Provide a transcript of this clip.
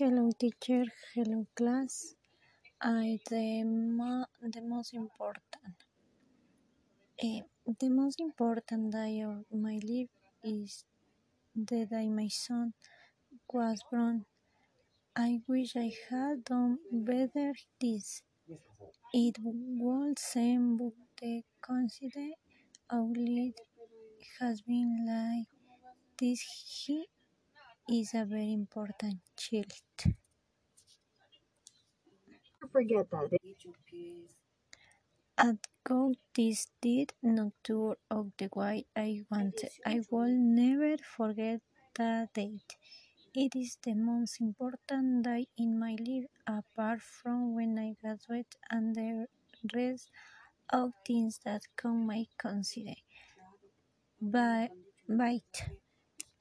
Hello teacher, hello class. I the the most important. Uh, the most important day of my life is the day my son was born. I wish I had done better this. It would seem but the coincidence it has been like this he is a very important child. forget that. At God this did not tour of the way I wanted. I will never forget that date. It is the most important day in my life apart from when I graduate and the rest of things that come my consider. But, but